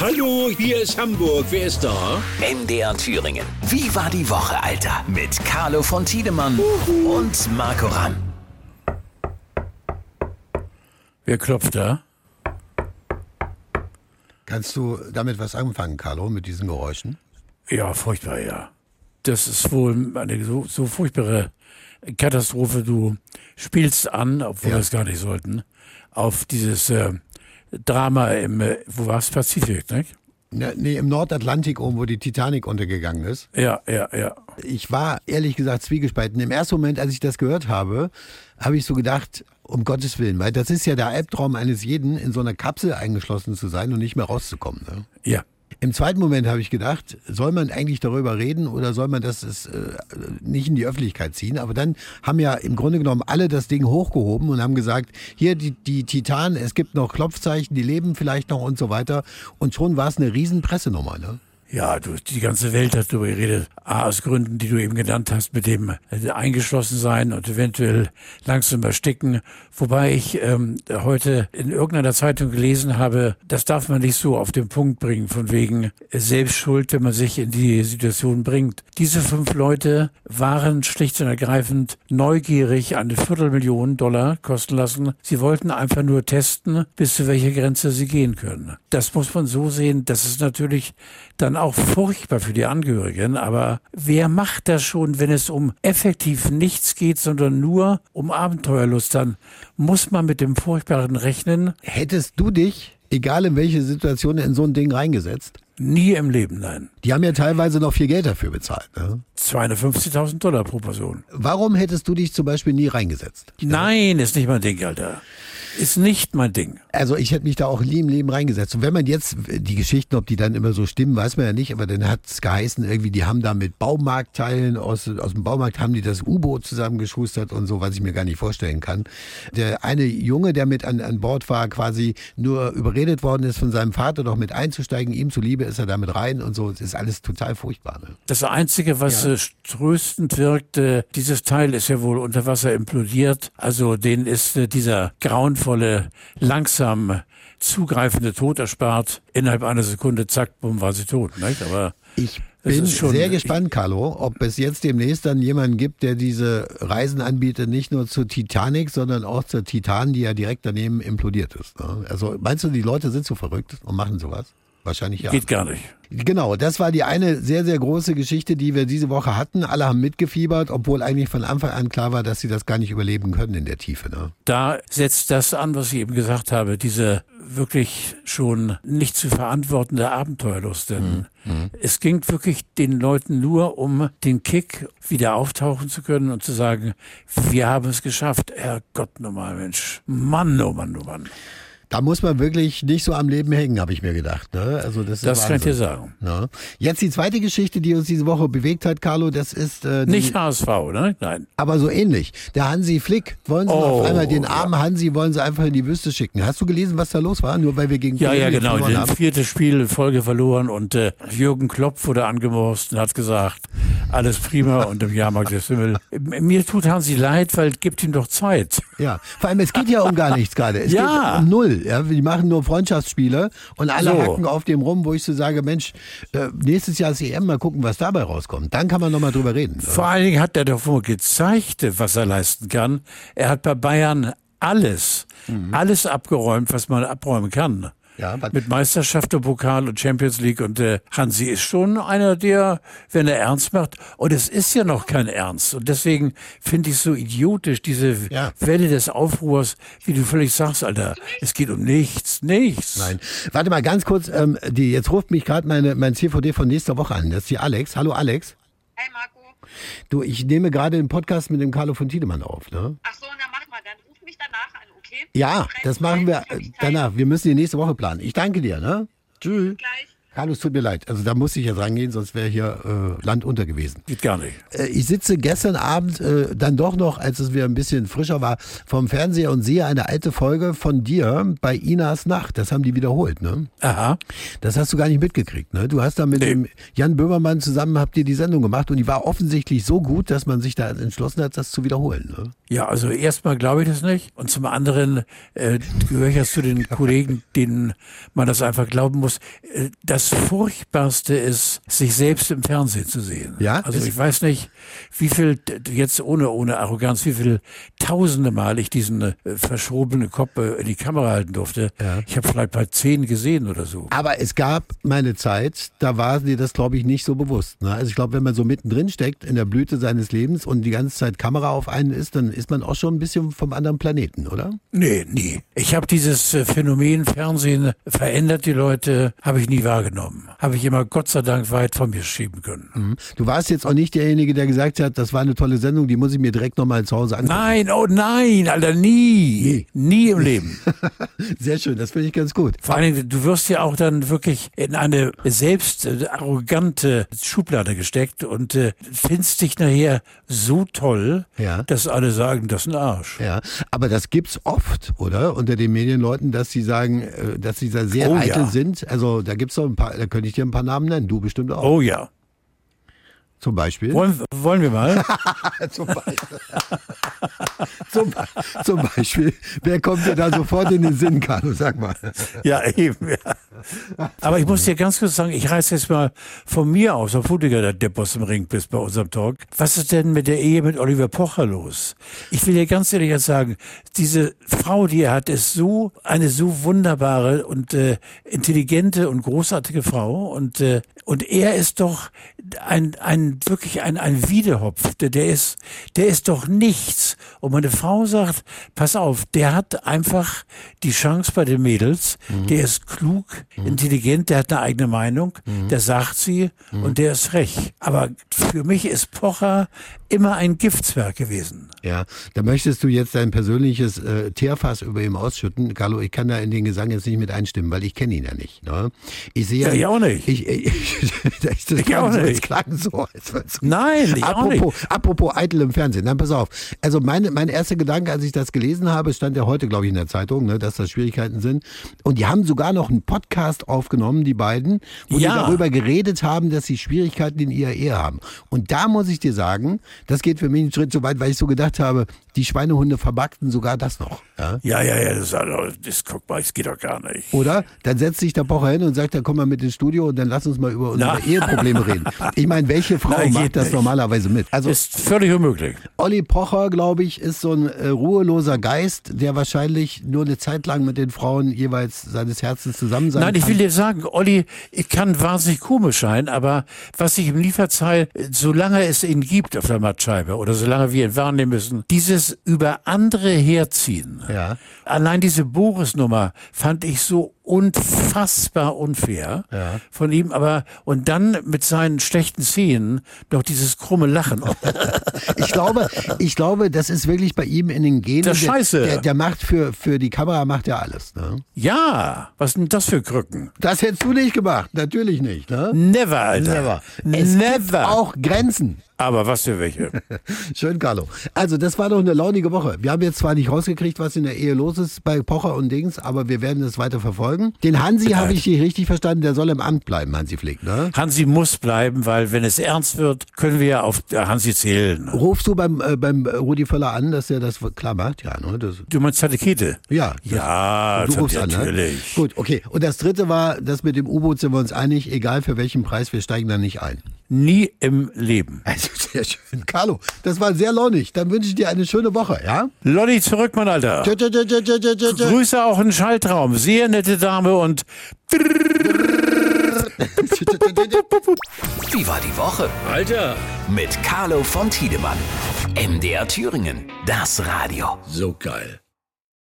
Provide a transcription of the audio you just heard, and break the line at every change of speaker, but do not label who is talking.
Hallo, hier ist Hamburg. Wer ist da?
MDR Thüringen. Wie war die Woche, Alter? Mit Carlo von Tiedemann und Marco Ramm.
Wer klopft da?
Kannst du damit was anfangen, Carlo, mit diesen Geräuschen?
Ja, furchtbar, ja. Das ist wohl eine so, so furchtbare Katastrophe. Du spielst an, obwohl
Ja.
wir es gar nicht sollten, auf dieses äh, Drama im, äh, wo war es? Pazifik, ne?
Na, nee, im Nordatlantik oben, wo die Titanic untergegangen ist.
Ja, ja, ja.
Ich war ehrlich gesagt zwiegespalten. Im ersten Moment, als ich das gehört habe, habe ich so gedacht, um Gottes Willen, weil das ist ja der Albtraum eines jeden, in so einer Kapsel eingeschlossen zu sein und nicht mehr rauszukommen. Ne?
Ja.
Im zweiten Moment habe ich gedacht, soll man eigentlich darüber reden oder soll man das ist, äh, nicht in die Öffentlichkeit ziehen? Aber dann haben ja im Grunde genommen alle das Ding hochgehoben und haben gesagt, hier die, die Titanen, es gibt noch Klopfzeichen, die leben vielleicht noch und so weiter. Und schon war es eine riesen Pressenummer. Ne?
Ja, du, die ganze Welt hat darüber geredet. A, aus Gründen, die du eben genannt hast, mit dem äh, eingeschlossen sein und eventuell langsam ersticken. Wobei ich ähm, heute in irgendeiner Zeitung gelesen habe, das darf man nicht so auf den Punkt bringen, von wegen Selbstschuld, wenn man sich in die Situation bringt. Diese fünf Leute waren schlicht und ergreifend neugierig, eine Viertelmillion Dollar kosten lassen. Sie wollten einfach nur testen, bis zu welcher Grenze sie gehen können. Das muss man so sehen, das ist natürlich dann auch furchtbar für die Angehörigen, aber wer macht das schon, wenn es um effektiv nichts geht, sondern nur um Abenteuerlust, dann muss man mit dem Furchtbaren rechnen.
Hättest du dich, egal in welche Situation, in so ein Ding reingesetzt?
Nie im Leben, nein.
Die haben ja teilweise noch viel Geld dafür bezahlt. Ne?
250.000 Dollar pro Person.
Warum hättest du dich zum Beispiel nie reingesetzt?
Nein, ist nicht mein Ding, Alter. Ist nicht mein Ding.
Also ich hätte mich da auch nie im Leben reingesetzt. Und wenn man jetzt, die Geschichten, ob die dann immer so stimmen, weiß man ja nicht, aber dann hat es geheißen, irgendwie, die haben da mit Baumarktteilen aus, aus dem Baumarkt haben die das U-Boot zusammengeschustert und so, was ich mir gar nicht vorstellen kann. Der eine Junge, der mit an, an Bord war, quasi nur überredet worden ist von seinem Vater, doch mit einzusteigen, ihm zuliebe ist er damit rein und so. Es ist alles total furchtbar. Ne?
Das Einzige, was äh, tröstend wirkt, äh, dieses Teil ist ja wohl unter Wasser implodiert. Also denen ist äh, dieser grauenvolle, langsam zugreifende Tod erspart. Innerhalb einer Sekunde, zack, bumm, war sie tot. Nicht? Aber
Ich bin
schon-
sehr gespannt, Carlo, ob es jetzt demnächst dann jemanden gibt, der diese Reisen anbietet, nicht nur zur Titanic, sondern auch zur Titan, die ja direkt daneben implodiert ist. Ne? Also meinst du, die Leute sind so verrückt und machen sowas? Wahrscheinlich ja.
geht gar nicht.
Genau, das war die eine sehr, sehr große Geschichte, die wir diese Woche hatten. Alle haben mitgefiebert, obwohl eigentlich von Anfang an klar war, dass sie das gar nicht überleben können in der Tiefe. Ne?
Da setzt das an, was ich eben gesagt habe, diese wirklich schon nicht zu verantwortende Abenteuerlust. Denn es ging wirklich den Leuten nur um den Kick, wieder auftauchen zu können und zu sagen, wir haben es geschafft. Herrgott nochmal, Mensch. Mann, oh Mann, oh Mann.
Da muss man wirklich nicht so am Leben hängen, habe ich mir gedacht. Ne? Also das ist
Das kann ich dir
Wahnsinn.
sagen.
Ne? Jetzt die zweite Geschichte, die uns diese Woche bewegt hat, Carlo, das ist äh, die,
Nicht HSV, ne? Nein.
aber so ähnlich. Der Hansi Flick, wollen sie
Oh,
auf einmal den armen Hansi wollen sie einfach in die Wüste schicken. Hast du gelesen, was da los war? Nur weil wir gegen
Ja, ja, genau. Das vierte Spiel in Folge verloren und äh, Jürgen Klopp wurde angemorst und hat gesagt, alles prima und im Jahrmarkt des Himmel. Mir tut Hansi leid, weil gibt ihm doch Zeit.
Ja, vor allem es geht ja um gar nichts gerade. Es
Ja.
geht um null. Ja, die machen nur Freundschaftsspiele und alle
So.
hacken auf dem rum, wo ich so sage, Mensch, äh, nächstes Jahr ist EM, mal gucken, was dabei rauskommt. Dann kann man noch mal drüber reden.
Vor allen Dingen hat er doch wohl gezeigt, was er leisten kann. Er hat bei Bayern alles, alles abgeräumt, was man abräumen kann.
Ja,
Mit Meisterschaft und Pokal und Champions League. Und äh, Hansi ist schon einer, der, wenn er ernst macht, und es ist ja noch kein Ernst. Und deswegen finde ich so idiotisch, diese
Ja.
Welle des Aufruhrs, wie du völlig sagst, Alter. Es geht um nichts, nichts.
Nein. Warte mal ganz kurz, ähm, die, jetzt ruft mich gerade meine mein CVD von nächster Woche an. Das ist die Alex. Hallo Alex.
Hey Marco.
Du, ich nehme gerade den Podcast mit dem Carlo von Tiedemann auf. Ne?
Ach so, na mach mal, dann ruf mich danach an, okay?
Ja, das machen wir danach. Wir müssen die nächste Woche planen. Ich danke dir. Ne? Tschüss.
Gleich.
Carlos, tut mir leid. Also da muss ich jetzt rangehen, sonst wäre hier äh, Land unter gewesen.
Geht gar nicht.
Äh, ich sitze gestern Abend äh, dann doch noch, als es wieder ein bisschen frischer war, vom Fernseher und sehe eine alte Folge von dir bei Inas Nacht. Das haben die wiederholt, ne?
Aha.
Das hast du gar nicht mitgekriegt, ne? Du hast da mit
Nee.
dem Jan Böhmermann zusammen habt ihr die Sendung gemacht und die war offensichtlich so gut, dass man sich da entschlossen hat, das zu wiederholen, ne?
Ja, also erstmal glaube ich das nicht. Und zum anderen äh, gehöre ich ja zu den Kollegen, denen man das einfach glauben muss. Äh, Das Furchtbarste ist, sich selbst im Fernsehen zu sehen.
Ja?
Also ich weiß nicht, wie viel, jetzt ohne, ohne Arroganz, wie viel tausende Mal ich diesen äh, verschrobenen Kopf äh, in die Kamera halten durfte.
Ja.
Ich habe vielleicht bei zehn gesehen oder so.
Aber es gab meine Zeit, da war dir das, glaube ich, nicht so bewusst. Ne? Also ich glaube, wenn man so mittendrin steckt in der Blüte seines Lebens und die ganze Zeit Kamera auf einen ist, dann ist man auch schon ein bisschen vom anderen Planeten, oder?
Nee, nie. Ich habe dieses äh, Phänomen Fernsehen verändert die Leute, habe ich nie wahrgenommen. Habe ich immer Gott sei Dank weit von mir schieben können.
Mhm. Du warst jetzt auch nicht derjenige, der gesagt hat, das war eine tolle Sendung, die muss ich mir direkt nochmal zu Hause angucken.
Nein, oh nein, Alter, nie. Nie im Leben.
Sehr schön, das finde ich ganz gut.
Vor allen Dingen, du wirst ja auch dann wirklich in eine selbst äh, arrogante Schublade gesteckt und äh, findest dich nachher so toll,
Ja.
dass alle sagen, das ist ein Arsch.
Ja, aber das gibt's oft, oder? Unter den Medienleuten, dass sie sagen, äh, dass sie da sehr
Oh,
eitel
ja.
sind. Also da gibt's doch ein paar, da könnte ich dir ein paar Namen nennen, du bestimmt auch.
Oh ja.
Zum Beispiel.
Wollen, wollen wir mal?
Zum Beispiel. zum, zum Beispiel. Wer kommt dir da sofort in den Sinn, Carlo? Sag mal.
Ja, eben. Ja. Aber ich muss dir ganz kurz sagen, ich reiß jetzt mal von mir aus, obwohl du ja der Depp aus dem Ring bist bei unserem Talk. Was ist denn mit der Ehe mit Oliver Pocher los? Ich will dir ganz ehrlich jetzt sagen, diese Frau, die er hat, ist so eine so wunderbare und äh, intelligente und großartige Frau und äh, und er ist doch ein, ein wirklich ein, ein Wiedehopf. Der, der ist, der ist doch nichts. Und meine Frau sagt, pass auf, der hat einfach die Chance bei den Mädels. Der ist klug, intelligent, der hat eine eigene Meinung, der sagt sie und der ist frech. Aber für mich ist Pocher immer ein Giftswerk gewesen.
Ja, da möchtest du jetzt dein persönliches äh, Teerfass über ihm ausschütten. Carlo, ich kann da in den Gesang jetzt nicht mit einstimmen, weil ich kenne ihn ja nicht. Ne? Ich sehe
Ja, ich auch nicht.
Ich, ich, das
Ich auch
so,
nicht.
Klang so, als wär's-
Nein, ich auch
apropos, apropos eitel im Fernsehen. Nein, pass auf. Also meine, mein erster Gedanke, als ich das gelesen habe, stand ja heute, glaube ich, in der Zeitung, ne, dass das Schwierigkeiten sind. Und die haben sogar noch einen Podcast aufgenommen, die beiden, wo
Ja.
die darüber geredet haben, dass sie Schwierigkeiten in ihrer Ehe haben. Und da muss ich dir sagen, das geht für mich einen Schritt zu weit, weil ich so gedacht habe, die Schweinehunde verbackten sogar das noch. Ja?
Ja, ja, ja, das, also, das guck mal, das geht doch gar nicht.
Oder? Dann setzt sich der Pocher hin und sagt, dann komm mal mit ins Studio und dann lass uns mal über unsere
Na.
Eheprobleme reden. Ich meine, welche Frau
Nein,
macht das
nicht.
normalerweise mit? Also
Ist völlig unmöglich.
Olli Pocher, glaube ich, ist so ein äh, ruheloser Geist, der wahrscheinlich nur eine Zeit lang mit den Frauen jeweils seines Herzens zusammen sein
Nein, ich
kann.
will dir sagen, Olli ich kann wahnsinnig komisch sein, aber was ich im Lieferzeil, solange es ihn gibt auf der Mattscheibe oder solange wir ihn wahrnehmen müssen, dieses über andere herziehen.
Ja.
Allein diese Boris-Nummer fand ich so unfassbar unfair
Ja.
von ihm, aber und dann mit seinen schlechten Szenen noch dieses krumme Lachen.
Ich glaube, ich glaube, das ist wirklich bei ihm in den Genen.
Das
Der-
scheiße.
Der, der macht für, für die Kamera macht er alles. Ne?
ja, was sind das für Krücken?
Das hättest du nicht gemacht, natürlich nicht. Ne?
Never, Alter.
Never. Es gibt
Never.
auch Grenzen.
Aber was für welche?
Schön, Carlo. Also, das war doch eine launige Woche. Wir haben jetzt zwar nicht rausgekriegt, was in der Ehe los ist bei Pocher und Dings, aber wir werden es weiter verfolgen. Den Hansi habe ich hier richtig verstanden, der soll im Amt bleiben, Hansi Flick, ne?
Hansi muss bleiben, weil wenn es ernst wird, können wir ja auf Hansi zählen.
Rufst du beim, äh, beim Rudi Völler an, dass er das klar macht? Ja, ne? Das,
Du meinst Zatekete?
ja. das-
Ja,
Du rufst an, ne?
natürlich.
Gut, okay. Und das dritte war, das mit dem U-Boot sind wir uns einig, egal für welchen Preis, wir steigen da nicht ein.
Nie im Leben.
Also sehr schön. Carlo, das war sehr launig. Dann wünsche ich dir eine schöne Woche, ja?
Lolli zurück, mein Alter.
Tschö, tschö, tschö.
Grüße auch in Schaltraum. Sehr nette Dame und
Wie war die Woche?
Alter,
Mit Carlo von Tiedemann. MDR Thüringen. Das Radio.
so geil.